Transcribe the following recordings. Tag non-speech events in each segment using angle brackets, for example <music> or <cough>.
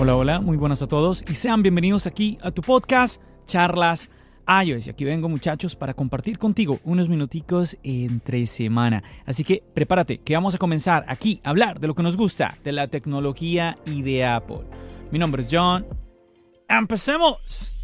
Hola, hola, muy buenas a todos y sean bienvenidos aquí a tu podcast Charlas iOS. Y aquí vengo muchachos para compartir contigo unos minuticos entre semana. Así que prepárate que vamos a comenzar aquí a hablar de lo que nos gusta, de la tecnología y de Apple. Mi nombre es John. ¡Empecemos!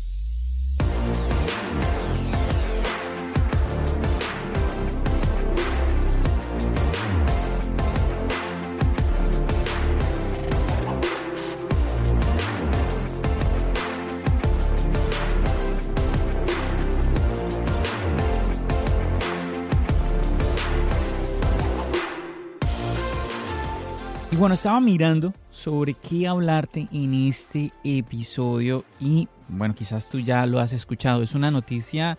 Bueno, estaba mirando sobre qué hablarte en este episodio y bueno, quizás tú ya lo has escuchado. Es una noticia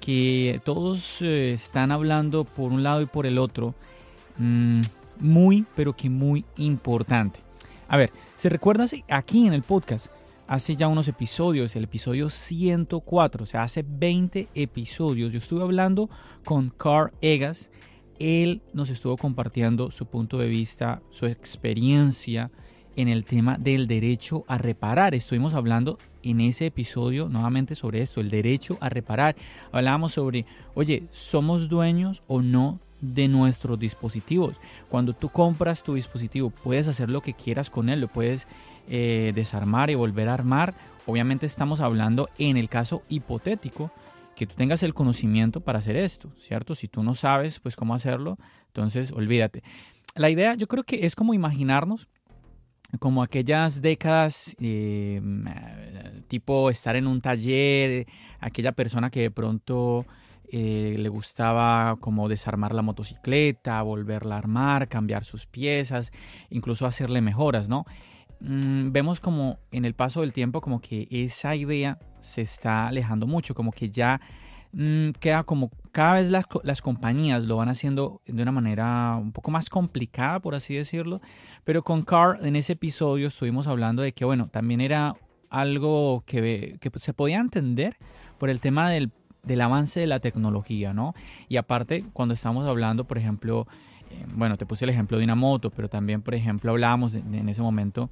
que todos eh, están hablando por un lado y por el otro. Mm, muy, pero que muy importante. A ver, ¿se recuerda aquí en el podcast? Hace ya unos episodios, el episodio 104, o sea, hace 20 episodios, yo estuve hablando con Carl Egas, él nos estuvo compartiendo su punto de vista, su experiencia en el tema del derecho a reparar. Estuvimos hablando en ese episodio nuevamente sobre esto, el derecho a reparar. Hablábamos sobre, oye, ¿somos dueños o no de nuestros dispositivos? Cuando tú compras tu dispositivo, puedes hacer lo que quieras con él, lo puedes eh, desarmar y volver a armar. Obviamente estamos hablando en el caso hipotético que tú tengas el conocimiento para hacer esto, ¿cierto? Si tú no sabes, pues cómo hacerlo, entonces olvídate. La idea yo creo que es como imaginarnos como aquellas décadas, eh, tipo estar en un taller, aquella persona que de pronto eh, le gustaba como desarmar la motocicleta, volverla a armar, cambiar sus piezas, incluso hacerle mejoras, ¿no? Mm, vemos como en el paso del tiempo como que esa idea se está alejando mucho, como que ya mm, queda como cada vez las, las, compañías lo van haciendo de una manera un poco más complicada, por así decirlo. Pero con Car en ese episodio estuvimos hablando de que, bueno, también era algo que, que se podía entender por el tema del, del, avance de la tecnología, ¿no? Y aparte, cuando estamos hablando, por ejemplo, bueno, te puse el ejemplo de una moto, pero también, por ejemplo, hablábamos en ese momento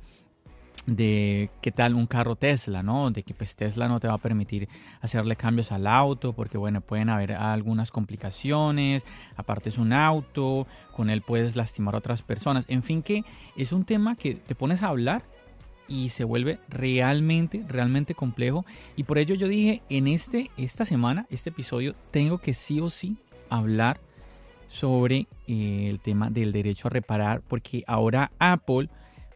de qué tal un carro Tesla, ¿no? De que pues Tesla no te va a permitir hacerle cambios al auto porque bueno, pueden haber algunas complicaciones, aparte es un auto, con él puedes lastimar a otras personas, en fin que es un tema que te pones a hablar y se vuelve realmente, realmente complejo y por ello yo dije en este, esta semana, este episodio, tengo que sí o sí hablar sobre eh, el tema del derecho a reparar porque ahora Apple,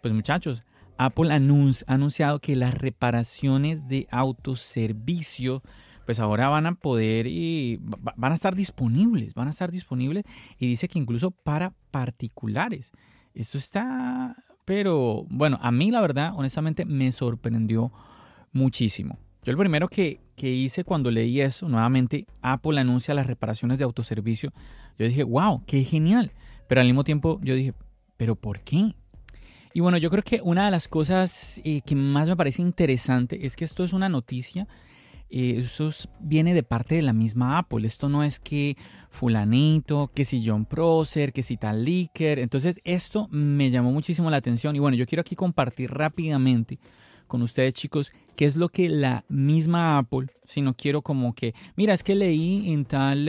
pues muchachos, Apple ha anunciado que las reparaciones de autoservicio pues ahora van a poder y van a estar disponibles, van a estar disponibles y dice que incluso para particulares. Esto está, pero bueno, a mí la verdad, honestamente, me sorprendió muchísimo. Yo el primero que, que hice cuando leí eso, nuevamente, Apple anuncia las reparaciones de autoservicio, yo dije, wow, qué genial. Pero al mismo tiempo yo dije, pero ¿por qué? Y bueno, yo creo que una de las cosas eh, que más me parece interesante es que esto es una noticia. Eh, eso viene de parte de la misma Apple. Esto no es que fulanito, que si John Prosser, que si tal Leaker. Entonces esto me llamó muchísimo la atención. Y bueno, yo quiero aquí compartir rápidamente con ustedes chicos qué es lo que la misma Apple, si no quiero como que, mira, es que leí en tal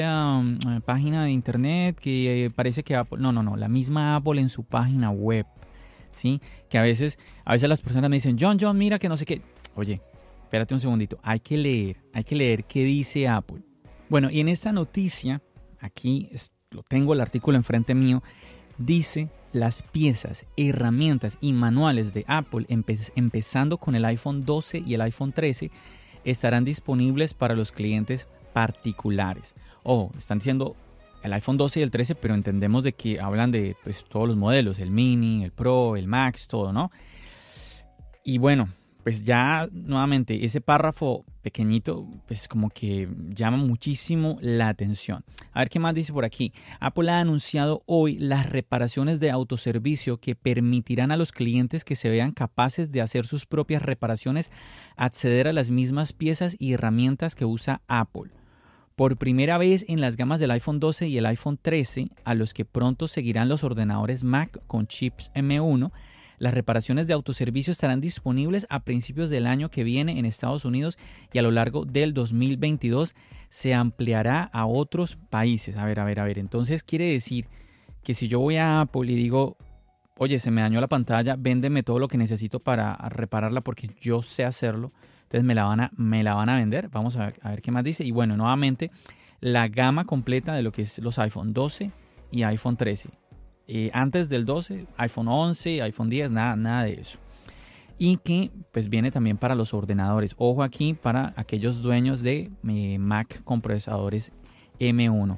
página de internet que eh, parece que Apple, no, no, no, la misma Apple en su página web ¿sí? Que a veces, a veces las personas me dicen, John, John, mira que no sé qué. Oye, espérate un segundito, hay que leer, hay que leer qué dice Apple. Bueno, y en esta noticia, aquí lo tengo el artículo enfrente mío, dice las piezas, herramientas y manuales de Apple, empezando con el iPhone 12 y el iPhone 13, estarán disponibles para los clientes particulares. O están diciendo el iPhone 12 y el 13, pero entendemos de que hablan de pues, todos los modelos, el mini, el Pro, el Max, todo, ¿no? Y bueno, pues ya nuevamente ese párrafo pequeñito, pues como que llama muchísimo la atención. A ver qué más dice por aquí. Apple ha anunciado hoy las reparaciones de autoservicio que permitirán a los clientes que se vean capaces de hacer sus propias reparaciones acceder a las mismas piezas y herramientas que usa Apple. Por primera vez en las gamas del iPhone 12 y el iPhone 13, a los que pronto seguirán los ordenadores Mac con chips M1, las reparaciones de autoservicio estarán disponibles a principios del año que viene en Estados Unidos y a lo largo del 2022 se ampliará a otros países. A ver, a ver, a ver. Entonces quiere decir que si yo voy a Apple y digo, oye, se me dañó la pantalla, véndeme todo lo que necesito para repararla porque yo sé hacerlo. Entonces me la van a, me la van a vender. Vamos a ver, a ver qué más dice. Y bueno, nuevamente, la gama completa de lo que es los iPhone 12 y iPhone 13. Eh, antes del 12, iPhone 11, iPhone 10, nada, nada de eso. Y que pues viene también para los ordenadores. Ojo aquí para aquellos dueños de eh, Mac con procesadores M1.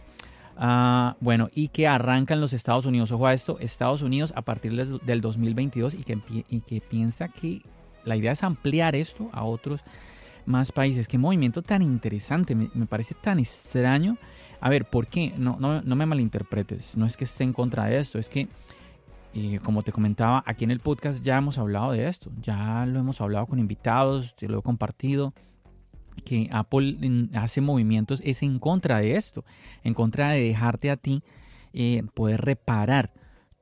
Ah, bueno, y que arrancan los Estados Unidos. Ojo a esto, Estados Unidos a partir del 2022 y que, y que piensa que la idea es ampliar esto a otros más países. Qué movimiento tan interesante, me parece tan extraño a ver, ¿por qué? No, no, no me malinterpretes, no es que esté en contra de esto, es que, eh, como te comentaba, aquí en el podcast ya hemos hablado de esto, ya lo hemos hablado con invitados, te lo he compartido que Apple hace movimientos es en contra de esto, en contra de dejarte a ti eh, poder reparar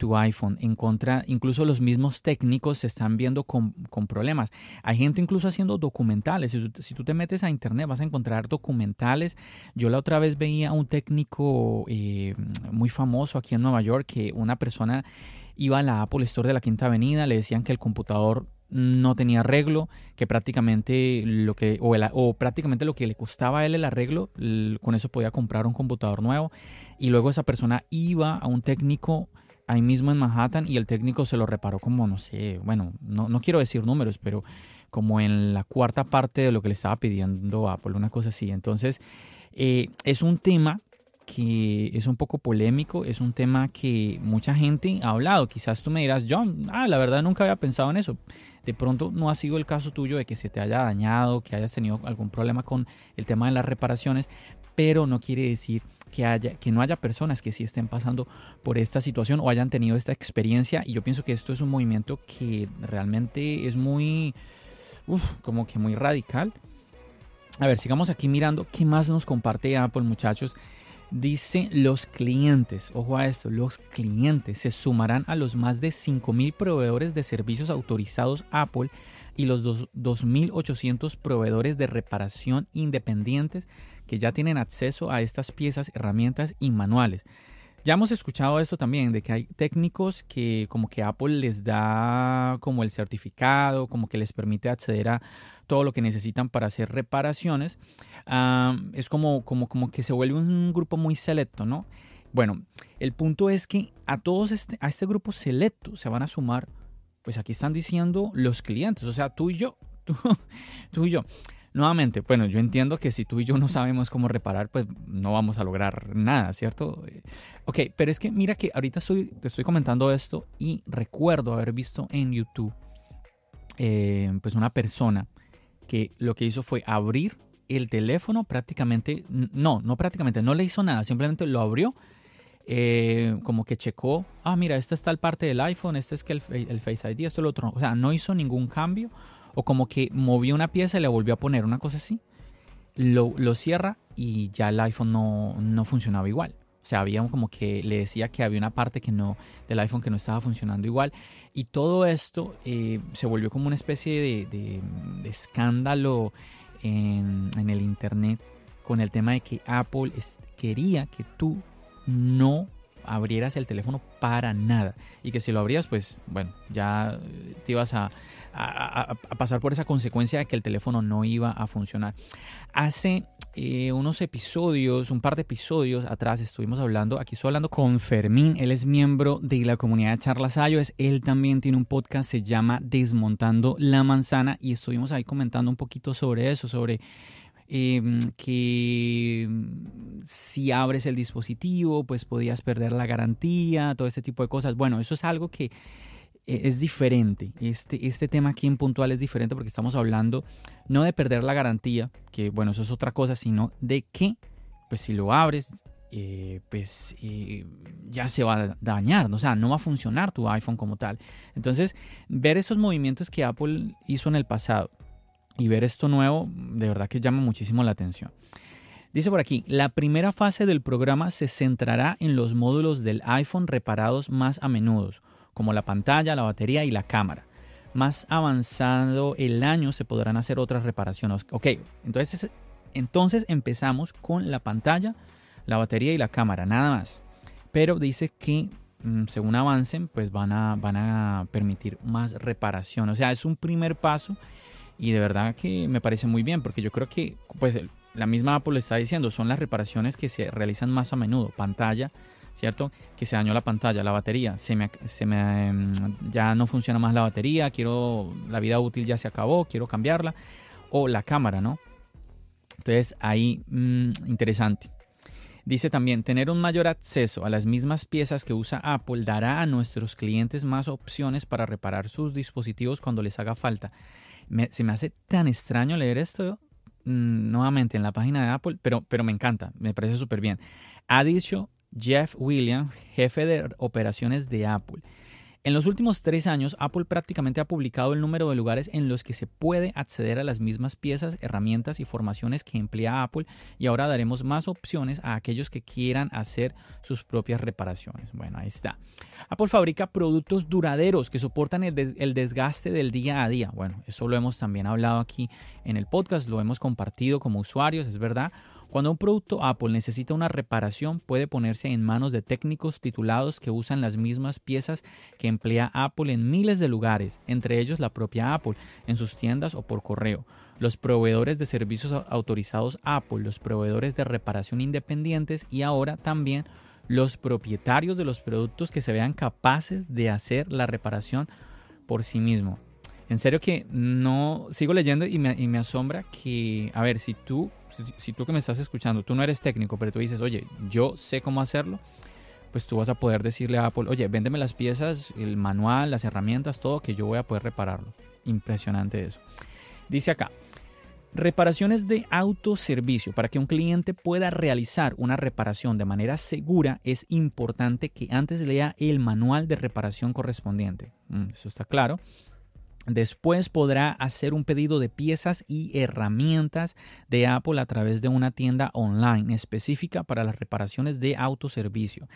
tu iPhone en contra, incluso los mismos técnicos se están viendo con, problemas. Hay gente incluso haciendo documentales. Si tú, te metes a internet vas a encontrar documentales. Yo la otra vez veía un técnico eh, muy famoso aquí en Nueva York que una persona iba a la Apple Store de la Quinta Avenida, le decían que el computador no tenía arreglo, que prácticamente lo que, o, o, prácticamente lo que le costaba a él el arreglo, con eso podía comprar un computador nuevo. Y luego esa persona iba a un técnico ahí mismo en Manhattan y el técnico se lo reparó como, no sé, bueno, no, no quiero decir números, pero como en la cuarta parte de lo que le estaba pidiendo Apple, una cosa así. Entonces, eh, es un tema que es un poco polémico, es un tema que mucha gente ha hablado. Quizás tú me dirás, John, ah, la verdad nunca había pensado en eso. De pronto no ha sido el caso tuyo de que se te haya dañado, que hayas tenido algún problema con el tema de las reparaciones, pero no quiere decir que, haya, que no haya personas que sí estén pasando por esta situación o hayan tenido esta experiencia. Y yo pienso que esto es un movimiento que realmente es muy, como que muy radical. A ver, sigamos aquí mirando qué más nos comparte Apple, muchachos. Dice los clientes, ojo a esto, los clientes se sumarán a los más de 5.000 proveedores de servicios autorizados Apple y los 2.800 proveedores de reparación independientes que ya tienen acceso a estas piezas, herramientas y manuales. Ya hemos escuchado esto también, de que hay técnicos que como que Apple les da como el certificado, como que les permite acceder a todo lo que necesitan para hacer reparaciones. es como, como, como que se vuelve un grupo muy selecto, ¿no? Bueno, el punto es que a todos este, a este grupo selecto se van a sumar, pues aquí están diciendo los clientes, o sea, tú y yo, <laughs> tú y yo. Nuevamente, bueno, yo entiendo que si tú y yo no sabemos cómo reparar, pues no vamos a lograr nada, ¿cierto? Ok, pero es que mira que ahorita estoy comentando esto y recuerdo haber visto en YouTube eh, pues una persona que lo que hizo fue abrir el teléfono prácticamente, no, no prácticamente, no le hizo nada, simplemente lo abrió, eh, como que checó, ah, mira, esta es tal parte del iPhone, este es que el, el Face ID, esto es lo otro, o sea, no hizo ningún cambio o como que movió una pieza y le volvió a poner una cosa así, lo, cierra y ya el iPhone no, funcionaba igual. O sea, había como que le decía que había una parte que no, del iPhone que no estaba funcionando igual. Y todo esto eh, se volvió como una especie de, escándalo en, el Internet con el tema de que Apple quería que tú no abrieras el teléfono para nada. Y que si lo abrías, pues bueno, ya te ibas a, pasar por esa consecuencia de que el teléfono no iba a funcionar. Hace eh, unos episodios, un par de episodios atrás, estuvimos hablando, aquí estoy hablando con Fermín, él es miembro de la comunidad de Charlas iOS, él también tiene un podcast, se llama Desmontando la Manzana, y estuvimos ahí comentando un poquito sobre eso, sobre em, que si abres el dispositivo, pues podías perder la garantía, todo este tipo de cosas. Bueno, eso es algo que e, es diferente. Este, este tema aquí en puntual es diferente porque estamos hablando no de perder la garantía, que bueno, eso es otra cosa, sino de que, pues si lo abres, eh, pues eh, ya se va a dañar, o sea, no va a funcionar tu iPhone como tal. Entonces, ver esos movimientos que Apple hizo en el pasado y ver esto nuevo, de verdad que llama muchísimo la atención. Dice por aquí, la primera fase del programa se centrará en los módulos del iPhone reparados más a menudo, como la pantalla, la batería y la cámara. Más avanzado el año se podrán hacer otras reparaciones. Ok, entonces, entonces empezamos con la pantalla, la batería y la cámara, nada más. Pero dice que mm, según avancen, pues van a, van a permitir más reparación. O sea, es un primer paso y de verdad que me parece muy bien porque yo creo que pues la misma Apple está diciendo, son las reparaciones que se realizan más a menudo, pantalla, ¿cierto? Que se dañó la pantalla, la batería, se me, se me, em, ya no funciona más la batería, quiero, la vida útil ya se acabó, quiero cambiarla, o la cámara, ¿no? Entonces ahí, mm, interesante. Dice también, tener un mayor acceso a las mismas piezas que usa Apple dará a nuestros clientes más opciones para reparar sus dispositivos cuando les haga falta. Se me hace tan extraño leer esto mm, nuevamente en la página de Apple, pero, pero me encanta, me parece súper bien. Ha dicho Jeff Williams, jefe de operaciones de Apple. En los últimos tres años, Apple prácticamente ha publicado el número de lugares en los que se puede acceder a las mismas piezas, herramientas y formaciones que emplea Apple y ahora daremos más opciones a aquellos que quieran hacer sus propias reparaciones. Bueno, ahí está. Apple fabrica productos duraderos que soportan el, desgaste del día a día. Bueno, eso lo hemos también hablado aquí en el podcast, lo hemos compartido como usuarios, es verdad. Cuando un producto Apple necesita una reparación, puede ponerse en manos de técnicos titulados que usan las mismas piezas que emplea Apple en miles de lugares, entre ellos la propia Apple, en sus tiendas o por correo. Los proveedores de servicios autorizados Apple, los proveedores de reparación independientes y ahora también los propietarios de los productos que se vean capaces de hacer la reparación por sí mismo. En serio que no sigo leyendo y me, y me asombra que, a ver, si tú si, tú que me estás escuchando, tú no eres técnico, pero tú dices, oye, yo sé cómo hacerlo, pues tú vas a poder decirle a Apple, oye, véndeme las piezas, el manual, las herramientas, todo, que yo voy a poder repararlo. Impresionante eso. Dice acá, reparaciones de autoservicio. Para que un cliente pueda realizar una reparación de manera segura, es importante que antes lea el manual de reparación correspondiente. Mm, eso está claro. Después podrá hacer un pedido de piezas y herramientas de Apple a través de una tienda online específica para las reparaciones de autoservicio.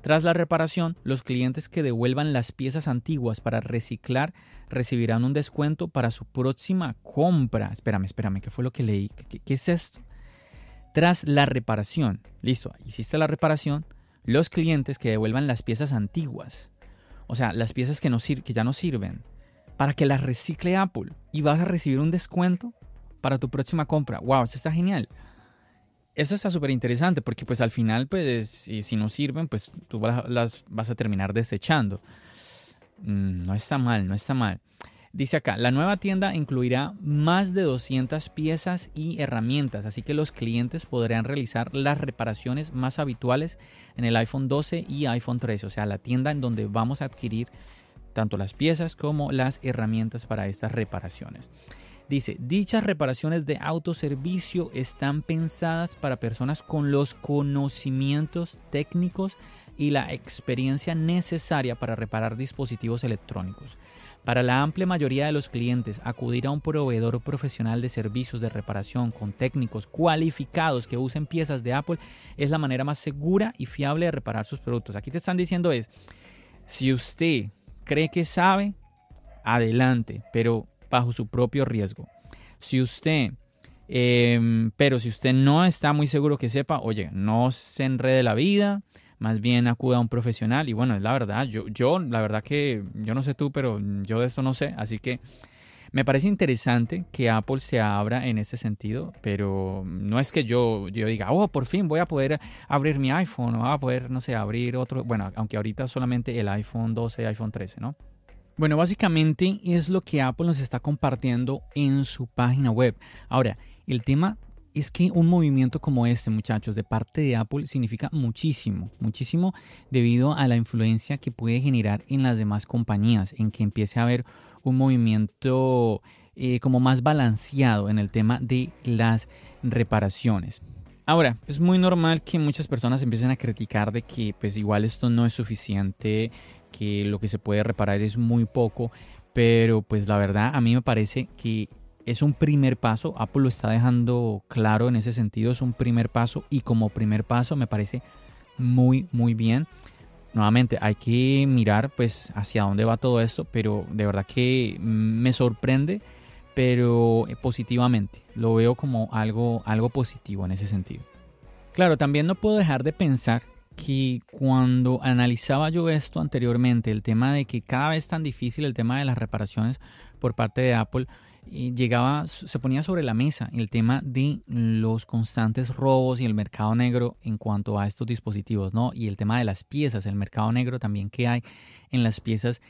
Tras la reparación, los clientes que devuelvan las piezas antiguas para reciclar recibirán un descuento para su próxima compra. Espérame, espérame, ¿qué fue lo que leí? ¿Qué, es esto? Tras la reparación, listo, hiciste la reparación, los clientes que devuelvan las piezas antiguas, o sea, las piezas que, no que ya no sirven, para que las recicle Apple y vas a recibir un descuento para tu próxima compra. ¡Wow! Eso está genial. Eso está súper interesante porque pues al final pues si no sirven pues tú las vas a terminar desechando. Mm, no está mal, no está mal. Dice acá, la nueva tienda incluirá más de 200 piezas y herramientas, así que los clientes podrán realizar las reparaciones más habituales en el iPhone 12 y iPhone 13, o sea, la tienda en donde vamos a adquirir tanto las piezas como las herramientas para estas reparaciones. Dice, dichas reparaciones de autoservicio están pensadas para personas con los conocimientos técnicos y la experiencia necesaria para reparar dispositivos electrónicos. Para la amplia mayoría de los clientes, acudir a un proveedor profesional de servicios de reparación con técnicos cualificados que usen piezas de Apple es la manera más segura y fiable de reparar sus productos. Aquí te están diciendo es, si usted cree que sabe, adelante, pero bajo su propio riesgo. Si usted, em, pero si usted no está muy seguro que sepa, oye, no se enrede la vida, más bien acuda a un profesional. Y bueno, es la verdad, yo, yo, la verdad que yo no sé tú, pero yo de esto no sé, así que me parece interesante que Apple se abra en ese sentido, pero no es que yo, yo diga, oh, por fin voy a poder abrir mi iPhone o voy a poder, no sé, abrir otro, bueno, aunque ahorita solamente el iPhone 12 y iPhone 13, ¿no? Bueno, básicamente es lo que Apple nos está compartiendo en su página web. Ahora, el tema es que un movimiento como este, muchachos, de parte de Apple significa muchísimo, muchísimo debido a la influencia que puede generar en las demás compañías, en que empiece a haber un movimiento eh, como más balanceado en el tema de las reparaciones. Ahora, es muy normal que muchas personas empiecen a criticar de que pues igual esto no es suficiente, que lo que se puede reparar es muy poco, pero pues la verdad a mí me parece que es un primer paso, Apple lo está dejando claro en ese sentido, es un primer paso y como primer paso me parece muy muy bien. Nuevamente hay que mirar pues hacia dónde va todo esto, pero de verdad que me sorprende pero positivamente. Lo veo como algo, algo positivo en ese sentido. Claro, también no puedo dejar de pensar que cuando analizaba yo esto anteriormente, el tema de que cada vez tan difícil el tema de las reparaciones por parte de Apple, llegaba, se ponía sobre la mesa el tema de los constantes robos y el mercado negro en cuanto a estos dispositivos, ¿no? Y el tema de las piezas, el mercado negro también que hay en las piezas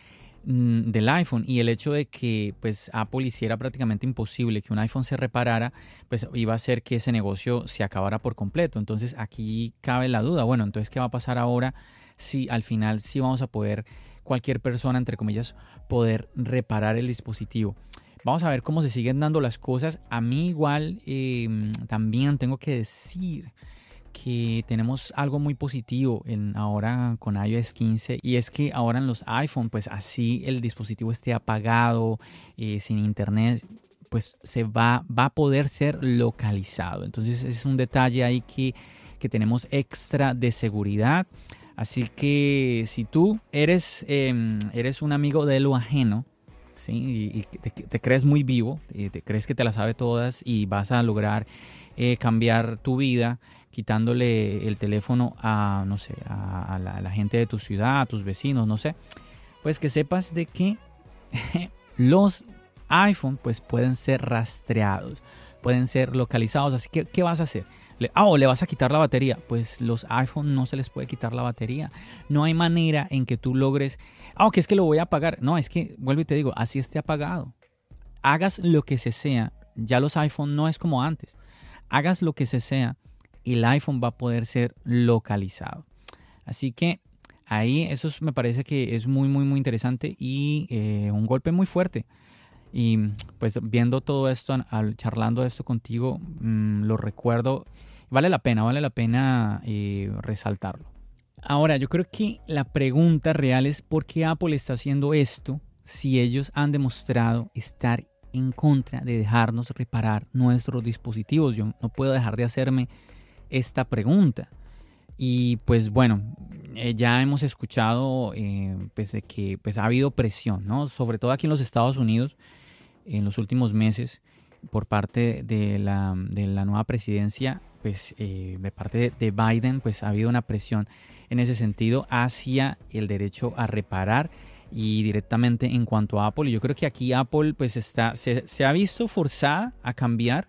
Mm, del iPhone. Y el hecho de que pues Apple hiciera prácticamente imposible que un iPhone se reparara pues iba a hacer que ese negocio se acabara por completo. Entonces aquí cabe la duda bueno entonces qué va a pasar ahora si al final sí vamos a poder cualquier persona entre comillas poder reparar el dispositivo Vamos a ver cómo se siguen dando las cosas. A mí igual em, también tengo que decir que tenemos algo muy positivo en ahora con iOS 15 y es que ahora en los iPhone pues así el dispositivo esté apagado eh, sin internet pues se va, va a poder ser localizado entonces es un detalle ahí que, que tenemos extra de seguridad así que si tú eres, em, eres un amigo de lo ajeno ¿sí? y, te, crees muy vivo, y te crees que te la sabe todas y vas a lograr eh, cambiar tu vida quitándole el teléfono a, no sé, a, la, gente de tu ciudad, a tus vecinos, no sé, pues que sepas de que <laughs> los iPhone pues pueden ser rastreados, pueden ser localizados, así que ¿qué vas a hacer? Le, ah, le vas a quitar la batería. Pues los iPhone no se les puede quitar la batería. No hay manera en que tú logres, ah, que es que lo voy a apagar. No, es que, vuelvo y te digo, así esté apagado. Hagas lo que se sea. Ya los iPhone no es como antes. Hagas lo que se sea el iPhone va a poder ser localizado. Así que ahí eso me parece que es muy, muy, muy interesante y eh, un golpe muy fuerte. Y pues viendo todo esto, charlando esto contigo, mm, lo recuerdo. Vale la pena, vale la pena eh, resaltarlo. Ahora, yo creo que la pregunta real es por qué Apple está haciendo esto si ellos han demostrado estar en contra de dejarnos reparar nuestros dispositivos. Yo no puedo dejar de hacerme esta pregunta. Y pues bueno, eh, ya hemos escuchado eh, pues que pues ha habido presión, ¿no? Sobre todo aquí en los Estados Unidos en los últimos meses por parte de la, de la nueva presidencia, pues eh, de parte de Biden, pues ha habido una presión en ese sentido hacia el derecho a reparar y directamente en cuanto a Apple. Yo creo que aquí Apple pues está, se, se ha visto forzada a cambiar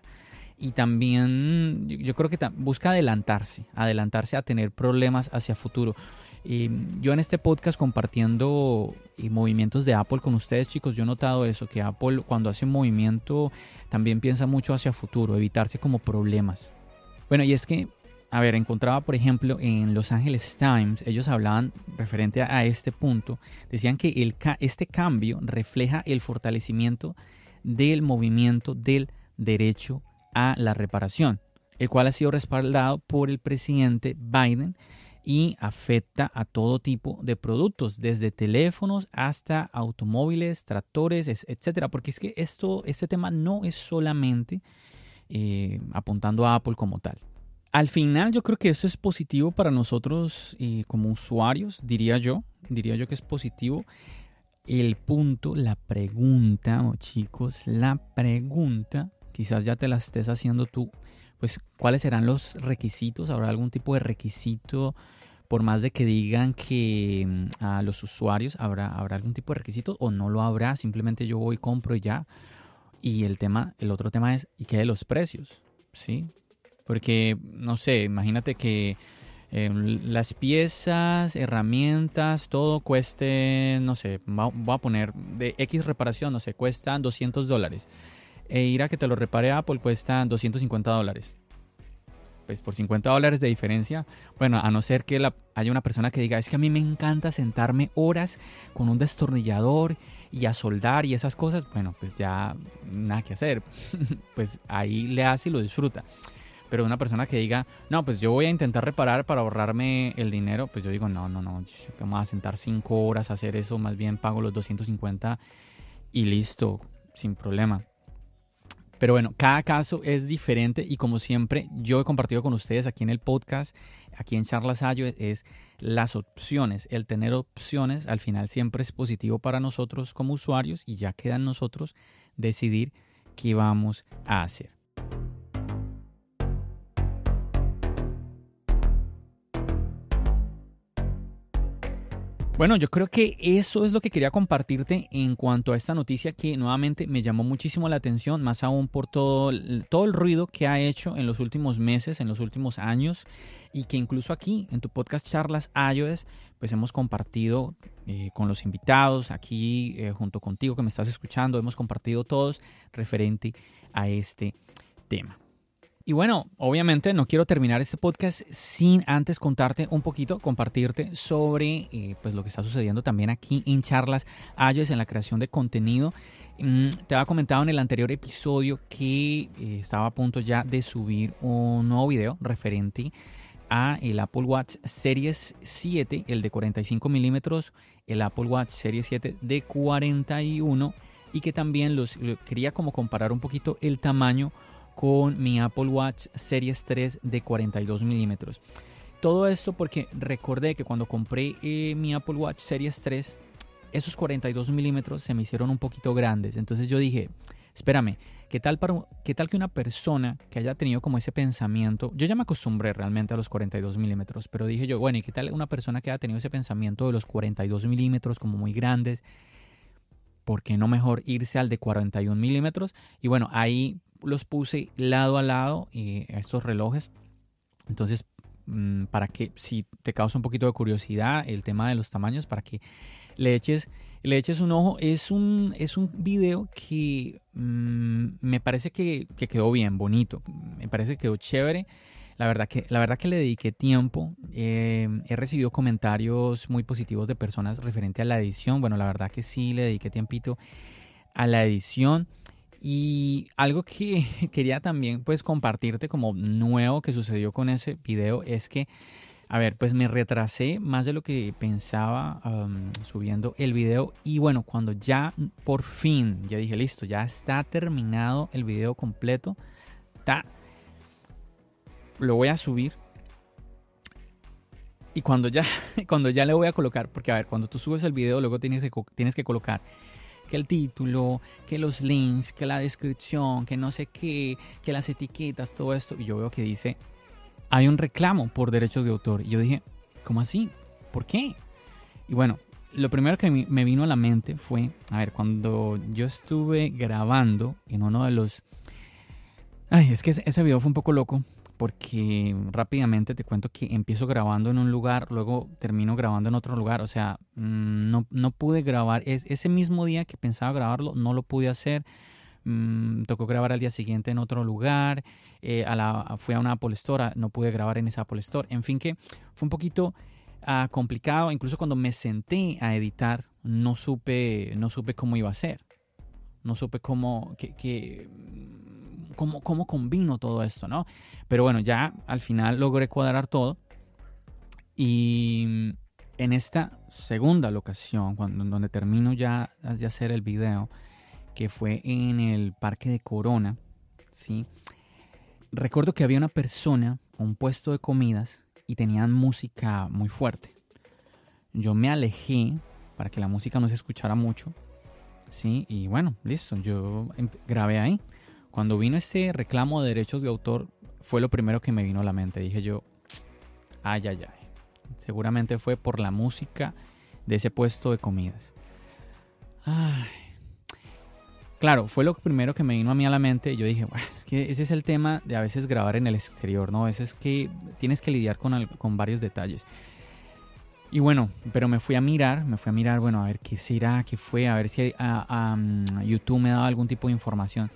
y también yo creo que busca adelantarse, adelantarse a tener problemas hacia futuro. Y yo en este podcast compartiendo eh, movimientos de Apple con ustedes chicos, yo he notado eso, que Apple cuando hace un movimiento también piensa mucho hacia futuro, evitarse como problemas. Bueno, y es que, a ver, encontraba por ejemplo en Los Angeles Times, ellos hablaban referente a, este punto, decían que este cambio refleja el fortalecimiento del movimiento del derecho a la reparación, el cual ha sido respaldado por el presidente Biden y afecta a todo tipo de productos, desde teléfonos hasta automóviles, tractores, etcétera. Porque es que esto, este tema no es solamente eh, apuntando a Apple como tal. Al final yo creo que eso es positivo para nosotros eh, como usuarios, diría yo, diría yo que es positivo. El punto, la pregunta, oh, chicos, la pregunta quizás ya te la estés haciendo tú, pues cuáles serán los requisitos, habrá algún tipo de requisito, por más de que digan que mm, a los usuarios habrá, habrá algún tipo de requisito o no lo habrá, simplemente yo voy, compro y ya. Y el tema, el otro tema es, ¿y qué de los precios? ¿Sí? Porque, no sé, imagínate que em, las piezas, herramientas, todo cueste, no sé, voy a poner de X reparación, no sé, cuestan 200 dólares e ir a que te lo repare Apple cuesta 250 dólares. pues por 50 dólares de diferencia, bueno, a no ser que haya una persona que diga, es que a mí me encanta sentarme horas con un destornillador y a soldar y esas cosas, bueno, pues ya nada que hacer, <laughs> pues ahí le hace y lo disfruta. Pero una persona que diga, no, pues yo voy a intentar reparar para ahorrarme el dinero, pues yo digo, no, no, no, vamos a sentar 5 horas a hacer eso, más bien pago los 250 y listo, sin problema. Pero bueno, cada caso es diferente y como siempre yo he compartido con ustedes aquí en el podcast, aquí en Charlas Ayo, es las opciones. El tener opciones al final siempre es positivo para nosotros como usuarios y ya queda nosotros decidir qué vamos a hacer. Bueno, yo creo que eso es lo que quería compartirte en cuanto a esta noticia que nuevamente me llamó muchísimo la atención, más aún por todo, todo el ruido que ha hecho en los últimos meses, en los últimos años, y que incluso aquí en tu podcast Charlas iOS, pues hemos compartido eh, con los invitados, aquí eh, junto contigo que me estás escuchando, hemos compartido todos referente a este tema. Y bueno, obviamente no quiero terminar este podcast sin antes contarte un poquito, compartirte sobre eh, pues lo que está sucediendo también aquí en Charlas iOS en la creación de contenido. Mm, te había comentado en el anterior episodio que eh, estaba a punto ya de subir un nuevo video referente a el Apple Watch Series 7, el de 45 milímetros, el Apple Watch Series 7 de 41 y que también los quería como comparar un poquito el tamaño con mi Apple Watch Series 3 de 42 milímetros. Todo esto porque recordé que cuando compré eh, mi Apple Watch Series 3, esos 42 milímetros se me hicieron un poquito grandes. Entonces yo dije, espérame, ¿qué tal, para, ¿qué tal que una persona que haya tenido como ese pensamiento? Yo ya me acostumbré realmente a los 42 milímetros, pero dije yo, bueno, ¿y qué tal una persona que haya tenido ese pensamiento de los 42 milímetros como muy grandes? ¿Por qué no mejor irse al de 41 milímetros? Y bueno, ahí los puse lado a lado eh, estos relojes. Entonces, mm, para que si te causa un poquito de curiosidad el tema de los tamaños, para que le eches, le eches un ojo. Es un, es un video que mm, me parece que, quedó bien, bonito. Me parece que quedó chévere. La verdad que, la verdad que le dediqué tiempo. Eh, he recibido comentarios muy positivos de personas referente a la edición. Bueno, la verdad que sí le dediqué tiempito a la edición. Y algo que <laughs> quería también pues compartirte como nuevo que sucedió con ese video es que, a ver, pues me retrasé más de lo que pensaba subiendo el video y bueno, cuando ya por fin, ya dije, listo, ya está terminado el video completo, está, lo voy a subir. Y cuando ya, <laughs> cuando ya le voy a colocar, porque a ver, cuando tú subes el video, luego tienes que, tienes que colocar que el título, que los links, que la descripción, que no sé qué, que las etiquetas, todo esto. Y yo veo que dice, hay un reclamo por derechos de autor. Y yo dije, ¿cómo así? ¿Por qué? Y bueno, lo primero que me vino a la mente fue, a ver, cuando yo estuve grabando en uno de los... Ay, es que ese video fue un poco loco porque rápidamente te cuento que empiezo grabando en un lugar, luego termino grabando en otro lugar, o sea, mm, no, no pude grabar, es, ese mismo día que pensaba grabarlo, no lo pude hacer, mm, tocó grabar al día siguiente en otro lugar, eh, fui a una Apple Store, no pude grabar en esa Apple Store, en fin que fue un poquito ah, complicado, incluso cuando me senté a editar, no supe, no supe cómo iba a ser, no supe cómo, que cómo, cómo combino todo esto, ¿no? Pero bueno, ya al final logré cuadrar todo. Y en esta segunda locación, cuando, donde termino ya de hacer el video, que fue en el parque de Corona, ¿sí? Recuerdo que había una persona, un puesto de comidas, y tenían música muy fuerte. Yo me alejé para que la música no se escuchara mucho, ¿sí? Y bueno, listo, yo em, grabé ahí. Cuando vino ese reclamo de derechos de autor, fue lo primero que me vino a la mente. Dije yo, ay, ay, ay. Seguramente fue por la música de ese puesto de comidas. Ay. Claro, fue lo primero que me vino a mí a la mente. Yo dije, bueno, es que ese es el tema de a veces grabar en el exterior, ¿no? A veces que tienes que lidiar con, con varios detalles. Y bueno, pero me fui a mirar, me fui a mirar, bueno, a ver qué será, qué fue, a ver si a, ah, YouTube me daba algún tipo de información.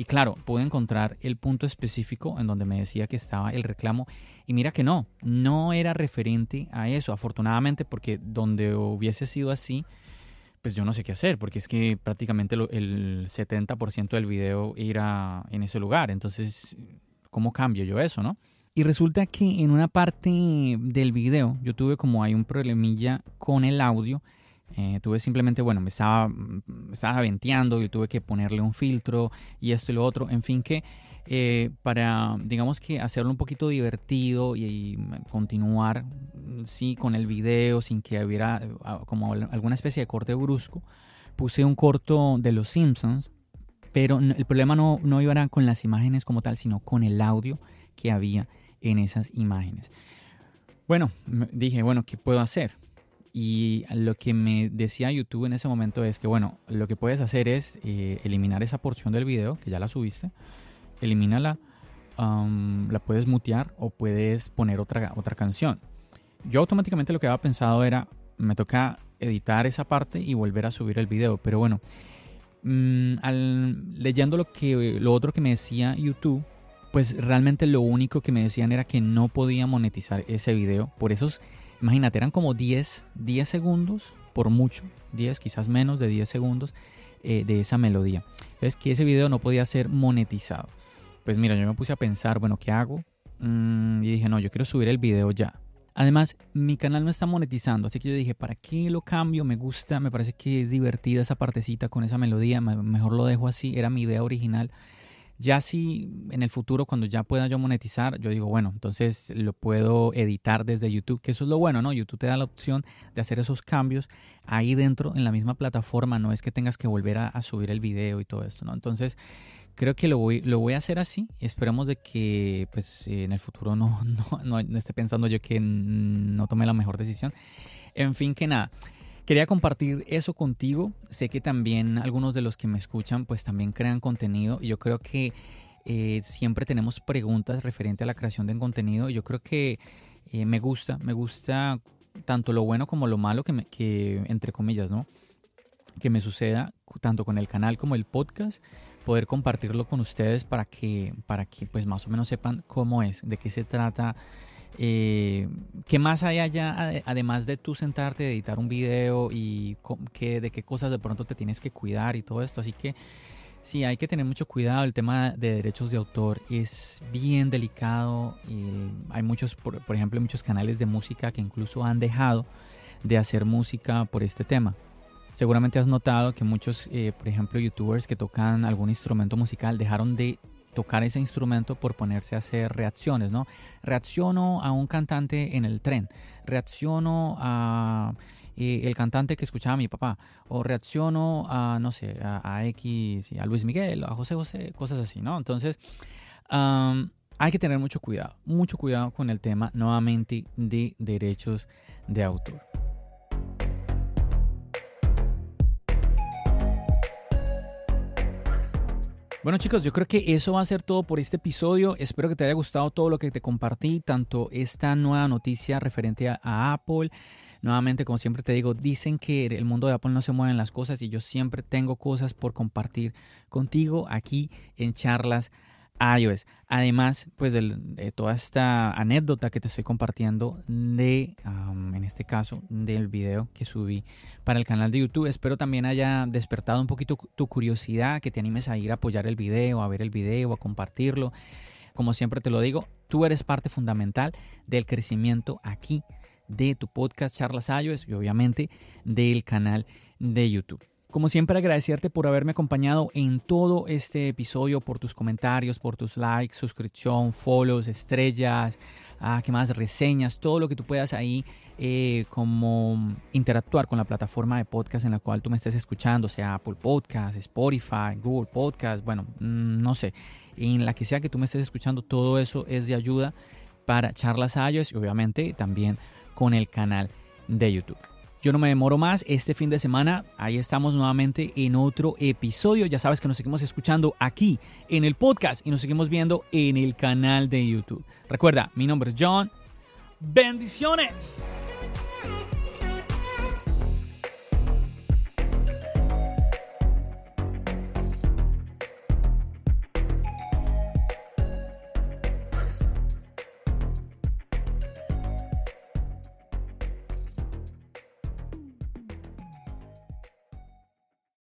Y claro, pude encontrar el punto específico en donde me decía que estaba el reclamo. Y mira que no, no era referente a eso, afortunadamente, porque donde hubiese sido así, pues yo no sé qué hacer, porque es que prácticamente el 70% del video era en ese lugar. Entonces, ¿cómo cambio yo eso, no? Y resulta que en una parte del video yo tuve como hay un problemilla con el audio. Eh, tuve simplemente, bueno, me estaba, me estaba venteando y tuve que ponerle un filtro y esto y lo otro. En fin, que eh, para, digamos que hacerlo un poquito divertido y, continuar, sí, con el video sin que hubiera ah, como alguna especie de corte brusco, puse un corto de Los Simpsons, pero el problema no, no iba con las imágenes como tal, sino con el audio que había en esas imágenes. Bueno, dije, bueno, ¿qué puedo hacer? Y lo que me decía YouTube en ese momento es que, bueno, lo que puedes hacer es eh, eliminar esa porción del video, que ya la subiste, elimínala, la puedes mutear o puedes poner otra, otra canción. Yo automáticamente lo que había pensado era, me toca editar esa parte y volver a subir el video, pero bueno, mm, leyendo lo, que, lo otro que me decía YouTube, pues realmente lo único que me decían era que no podía monetizar ese video. Por esos, imagínate, eran como 10, 10 segundos, por mucho, 10, quizás menos de 10 segundos eh, de esa melodía. Entonces, que ese video no podía ser monetizado. Pues mira, yo me puse a pensar, bueno, ¿qué hago? Mm, y dije, no, yo quiero subir el video ya. Además, mi canal no está monetizando, así que yo dije, ¿para qué lo cambio? Me gusta, me parece que es divertida esa partecita con esa melodía, mejor lo dejo así, era mi idea original. Ya si en el futuro, cuando ya pueda yo monetizar, yo digo, bueno, entonces lo puedo editar desde YouTube, que eso es lo bueno, ¿no? YouTube te da la opción de hacer esos cambios ahí dentro, en la misma plataforma, no es que tengas que volver a, subir el video y todo esto, ¿no? Entonces, creo que lo voy, lo voy a hacer así. Esperemos de que pues en el futuro <laughs> no, no, no esté pensando yo que no tome la mejor decisión. En fin, que nada. Quería compartir eso contigo. Sé que también algunos de los que me escuchan pues también crean contenido yo creo que eh, siempre tenemos preguntas referente a la creación de contenido. Yo creo que eh, me gusta, me gusta tanto lo bueno como lo malo que, que, entre comillas, ¿no? Que me suceda tanto con el canal como el podcast, poder compartirlo con ustedes para que, para que pues más o menos sepan cómo es, de qué se trata eh, ¿Qué más hay allá, además de tú sentarte, editar un video y qué, de qué cosas de pronto te tienes que cuidar y todo esto? Así que sí, hay que tener mucho cuidado. El tema de derechos de autor es bien delicado. Y hay muchos, por, ejemplo, muchos canales de música que incluso han dejado de hacer música por este tema. Seguramente has notado que muchos, eh, por ejemplo, youtubers que tocan algún instrumento musical dejaron de tocar ese instrumento por ponerse a hacer reacciones, ¿no? Reacciono a un cantante en el tren, reacciono a eh, el cantante que escuchaba a mi papá, o reacciono a, no sé, a, X, a Luis Miguel, a José José, cosas así, ¿no? Entonces, hay que tener mucho cuidado, mucho cuidado con el tema nuevamente de derechos de autor. Bueno chicos, yo creo que eso va a ser todo por este episodio. Espero que te haya gustado todo lo que te compartí, tanto esta nueva noticia referente a, Apple. Nuevamente, como siempre te digo, dicen que el mundo de Apple no se mueven las cosas y yo siempre tengo cosas por compartir contigo aquí en charlas iOS. Además, pues de, toda esta anécdota que te estoy compartiendo de, en este caso, del video que subí para el canal de YouTube. Espero también haya despertado un poquito tu curiosidad, que te animes a ir a apoyar el video, a ver el video, a compartirlo. Como siempre te lo digo, tú eres parte fundamental del crecimiento aquí de tu podcast Charlas iOS y obviamente del canal de YouTube. Como siempre, agradecerte por haberme acompañado en todo este episodio, por tus comentarios, por tus likes, suscripción, follows, estrellas, ah, ¿qué más? Reseñas, todo lo que tú puedas ahí eh, como interactuar con la plataforma de podcast en la cual tú me estés escuchando, sea Apple Podcast, Spotify, Google Podcast, bueno, mm, no sé, en la que sea que tú me estés escuchando, todo eso es de ayuda para charlas iOS y obviamente también con el canal de YouTube. Yo no me demoro más. Este fin de semana, ahí estamos nuevamente en otro episodio. Ya sabes que nos seguimos escuchando aquí en el podcast y nos seguimos viendo en el canal de YouTube. Recuerda, mi nombre es John. Bendiciones.